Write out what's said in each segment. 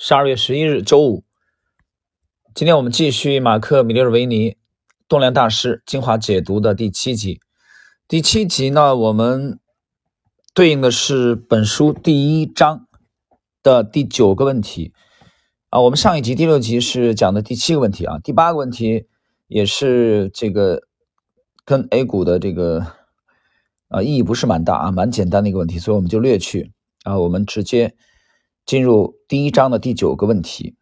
十二月十一日，周五。今天我们继续马克·米利尔维尼《动量大师》精华解读的第七集。第七集呢，我们对应的是本书第一章的第九个问题啊。我们上一集第六集是讲的第七个问题啊，第八个问题也是这个跟 A 股的这个啊意义不是蛮大啊，蛮简单的一个问题，所以我们就略去啊，我们直接。进入第一章的第九个问题：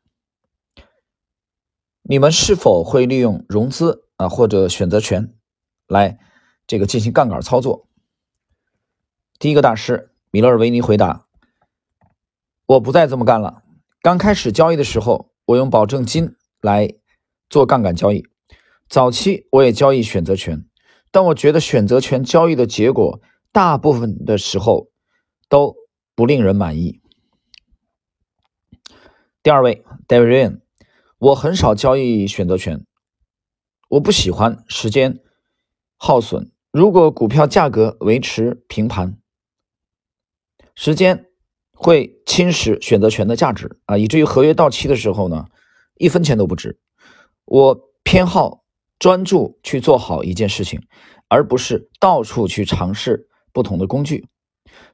你们是否会利用融资啊或者选择权来这个进行杠杆操作？第一个大师米勒尔维尼回答：“我不再这么干了。刚开始交易的时候，我用保证金来做杠杆交易。早期我也交易选择权，但我觉得选择权交易的结果大部分的时候都不令人满意。”第二位，David Ryan，我很少交易选择权，我不喜欢时间耗损。如果股票价格维持平盘，时间会侵蚀选择权的价值啊，以至于合约到期的时候呢，一分钱都不值。我偏好专注去做好一件事情，而不是到处去尝试不同的工具。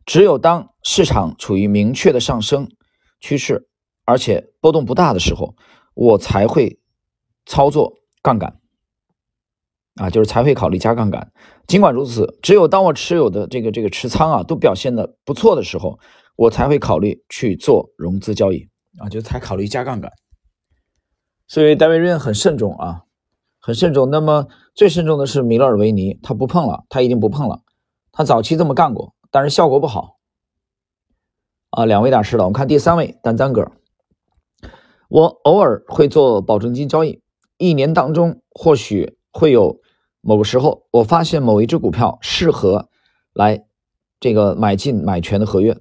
只有当市场处于明确的上升趋势。而且波动不大的时候，我才会操作杠杆啊，就是才会考虑加杠杆。尽管如此，只有当我持有的这个这个持仓啊都表现的不错的时候，我才会考虑去做融资交易啊，就才考虑加杠杆。所以戴维瑞恩很慎重啊，很慎重。那么最慎重的是米勒尔维尼，他不碰了，他已经不碰了。他早期这么干过，但是效果不好啊。两位大师了，我们看第三位丹赞格。我偶尔会做保证金交易，一年当中或许会有某个时候，我发现某一只股票适合来这个买进买权的合约。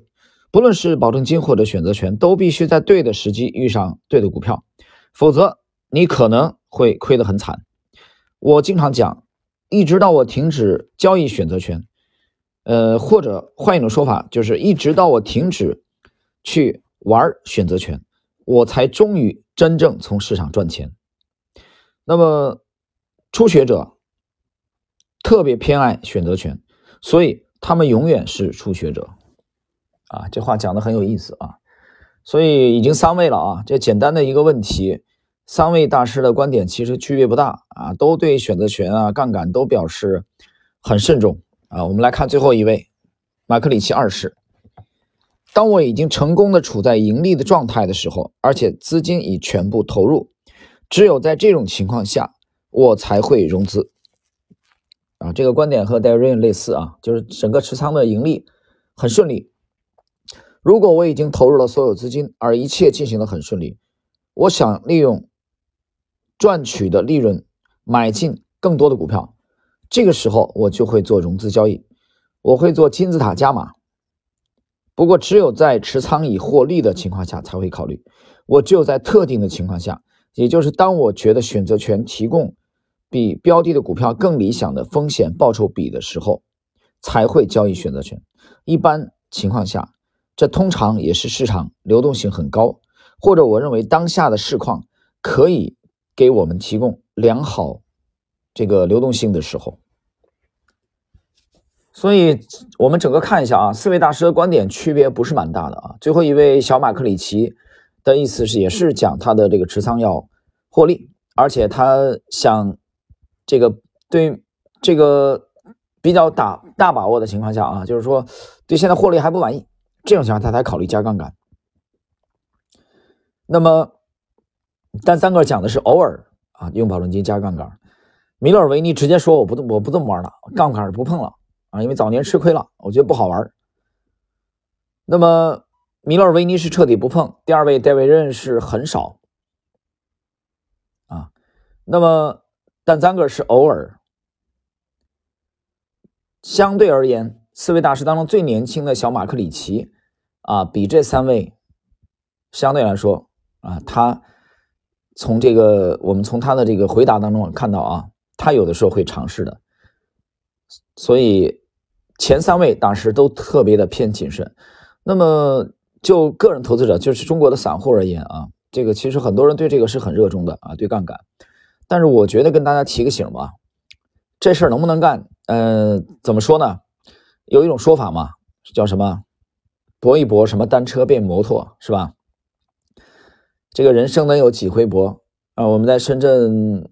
不论是保证金或者选择权，都必须在对的时机遇上对的股票，否则你可能会亏得很惨。我经常讲，一直到我停止交易选择权，呃，或者换一种说法，就是一直到我停止去玩选择权。我才终于真正从市场赚钱。那么，初学者特别偏爱选择权，所以他们永远是初学者。啊，这话讲的很有意思啊。所以已经三位了啊，这简单的一个问题，三位大师的观点其实区别不大啊，都对选择权啊、杠杆都表示很慎重啊。我们来看最后一位，马克里奇二世。当我已经成功的处在盈利的状态的时候，而且资金已全部投入，只有在这种情况下，我才会融资。啊，这个观点和 Darren 类似啊，就是整个持仓的盈利很顺利。如果我已经投入了所有资金，而一切进行的很顺利，我想利用赚取的利润买进更多的股票，这个时候我就会做融资交易，我会做金字塔加码。不过，只有在持仓已获利的情况下才会考虑。我只有在特定的情况下，也就是当我觉得选择权提供比标的的股票更理想的风险报酬比的时候，才会交易选择权。一般情况下，这通常也是市场流动性很高，或者我认为当下的市况可以给我们提供良好这个流动性的时候。所以，我们整个看一下啊，四位大师的观点区别不是蛮大的啊。最后一位小马克里奇的意思是，也是讲他的这个持仓要获利，而且他想这个对这个比较大大把握的情况下啊，就是说对现在获利还不满意，这种情况他才考虑加杠杆。那么，但三个讲的是偶尔啊用保证金加杠杆，米勒维尼直接说我不我不这么玩了，杠杆不碰了。啊，因为早年吃亏了，我觉得不好玩。那么米勒尔维尼是彻底不碰，第二位戴维任是很少。啊，那么但三个是偶尔。相对而言，四位大师当中最年轻的小马克里奇啊，比这三位相对来说啊，他从这个我们从他的这个回答当中看到啊，他有的时候会尝试的，所以。前三位大师都特别的偏谨慎，那么就个人投资者，就是中国的散户而言啊，这个其实很多人对这个是很热衷的啊，对杠杆。但是我觉得跟大家提个醒吧，这事儿能不能干？呃，怎么说呢？有一种说法嘛，叫什么？搏一搏，什么单车变摩托，是吧？这个人生能有几回搏啊？我们在深圳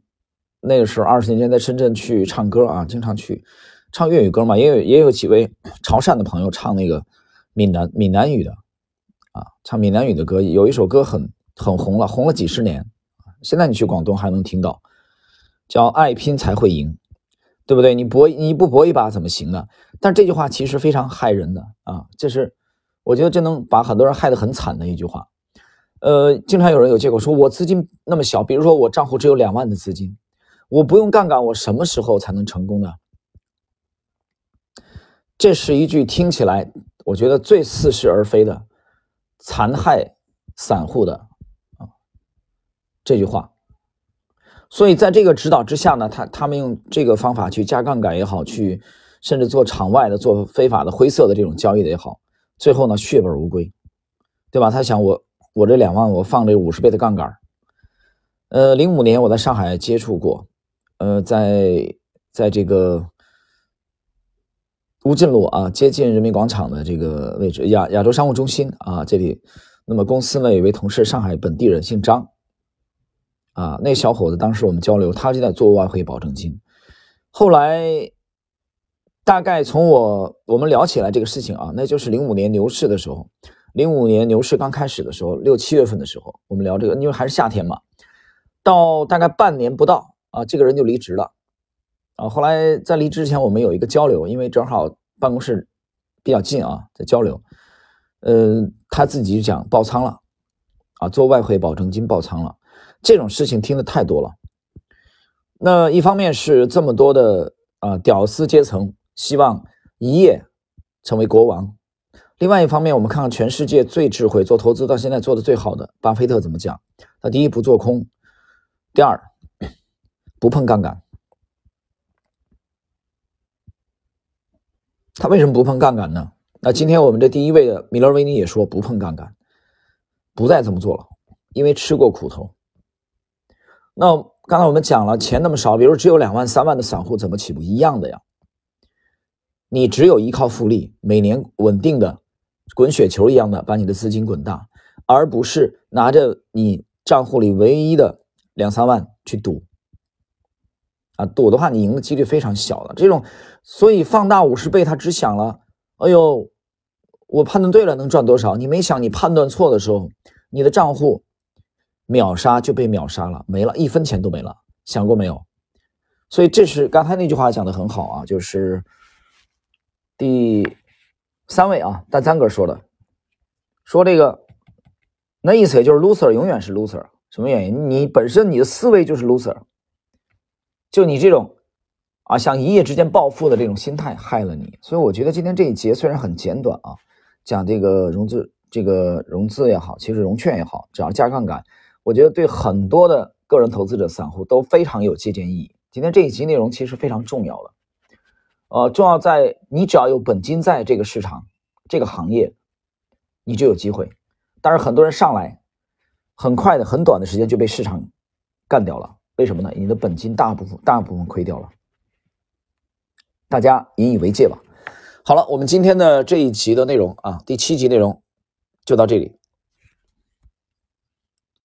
那个时候，二十年前在深圳去唱歌啊，经常去唱粤语歌嘛，也有也有几位潮汕的朋友唱那个闽南闽南语的啊，唱闽南语的歌，有一首歌很很红了，红了几十年，现在你去广东还能听到，叫“爱拼才会赢”。对不对？你搏你不搏一把怎么行呢？但这句话其实非常害人的啊！这是我觉得这能把很多人害得很惨的一句话。呃，经常有人有借口说，我资金那么小，比如说我账户只有两万的资金，我不用杠杆，我什么时候才能成功呢？这是一句听起来我觉得最似是而非的残害散户的啊这句话。所以在这个指导之下呢，他他们用这个方法去加杠杆也好，去甚至做场外的、做非法的、灰色的这种交易的也好，最后呢血本无归，对吧？他想我我这两万我放这五十倍的杠杆，呃，零五年我在上海接触过，呃，在在这个乌镇路啊，接近人民广场的这个位置，亚亚洲商务中心啊这里，那么公司呢有位同事，上海本地人，姓张。啊，那小伙子当时我们交流，他就在做外汇保证金。后来，大概从我我们聊起来这个事情啊，那就是零五年牛市的时候，零五年牛市刚开始的时候，六七月份的时候，我们聊这个，因为还是夏天嘛。到大概半年不到啊，这个人就离职了。啊，后来在离职之前，我们有一个交流，因为正好办公室比较近啊，在交流。呃，他自己就讲爆仓了，啊，做外汇保证金爆仓了。这种事情听的太多了。那一方面是这么多的啊屌丝阶层希望一夜成为国王，另外一方面我们看看全世界最智慧做投资到现在做的最好的巴菲特怎么讲？他第一不做空，第二 不碰杠杆。他为什么不碰杠杆呢？那今天我们这第一位的米勒维尼也说不碰杠杆，不再这么做了，因为吃过苦头。那刚才我们讲了，钱那么少，比如只有两万、三万的散户怎么起步？一样的呀。你只有依靠复利，每年稳定的滚雪球一样的把你的资金滚大，而不是拿着你账户里唯一的两三万去赌。啊，赌的话你赢的几率非常小的。这种，所以放大五十倍，他只想了，哎呦，我判断对了能赚多少？你没想，你判断错的时候，你的账户。秒杀就被秒杀了，没了一分钱都没了，想过没有？所以这是刚才那句话讲的很好啊，就是第三位啊，大三哥说的，说这个那意思也就是 loser 永远是 loser，什么原因？你本身你的思维就是 loser，就你这种啊想一夜之间暴富的这种心态害了你。所以我觉得今天这一节虽然很简短啊，讲这个融资这个融资也好，其实融券也好，只要加杠杆。我觉得对很多的个人投资者、散户都非常有借鉴意义。今天这一集内容其实非常重要的，呃，重要在你只要有本金在这个市场、这个行业，你就有机会。但是很多人上来，很快的、很短的时间就被市场干掉了。为什么呢？你的本金大部分、大部分亏掉了。大家引以为戒吧。好了，我们今天的这一集的内容啊，第七集内容就到这里。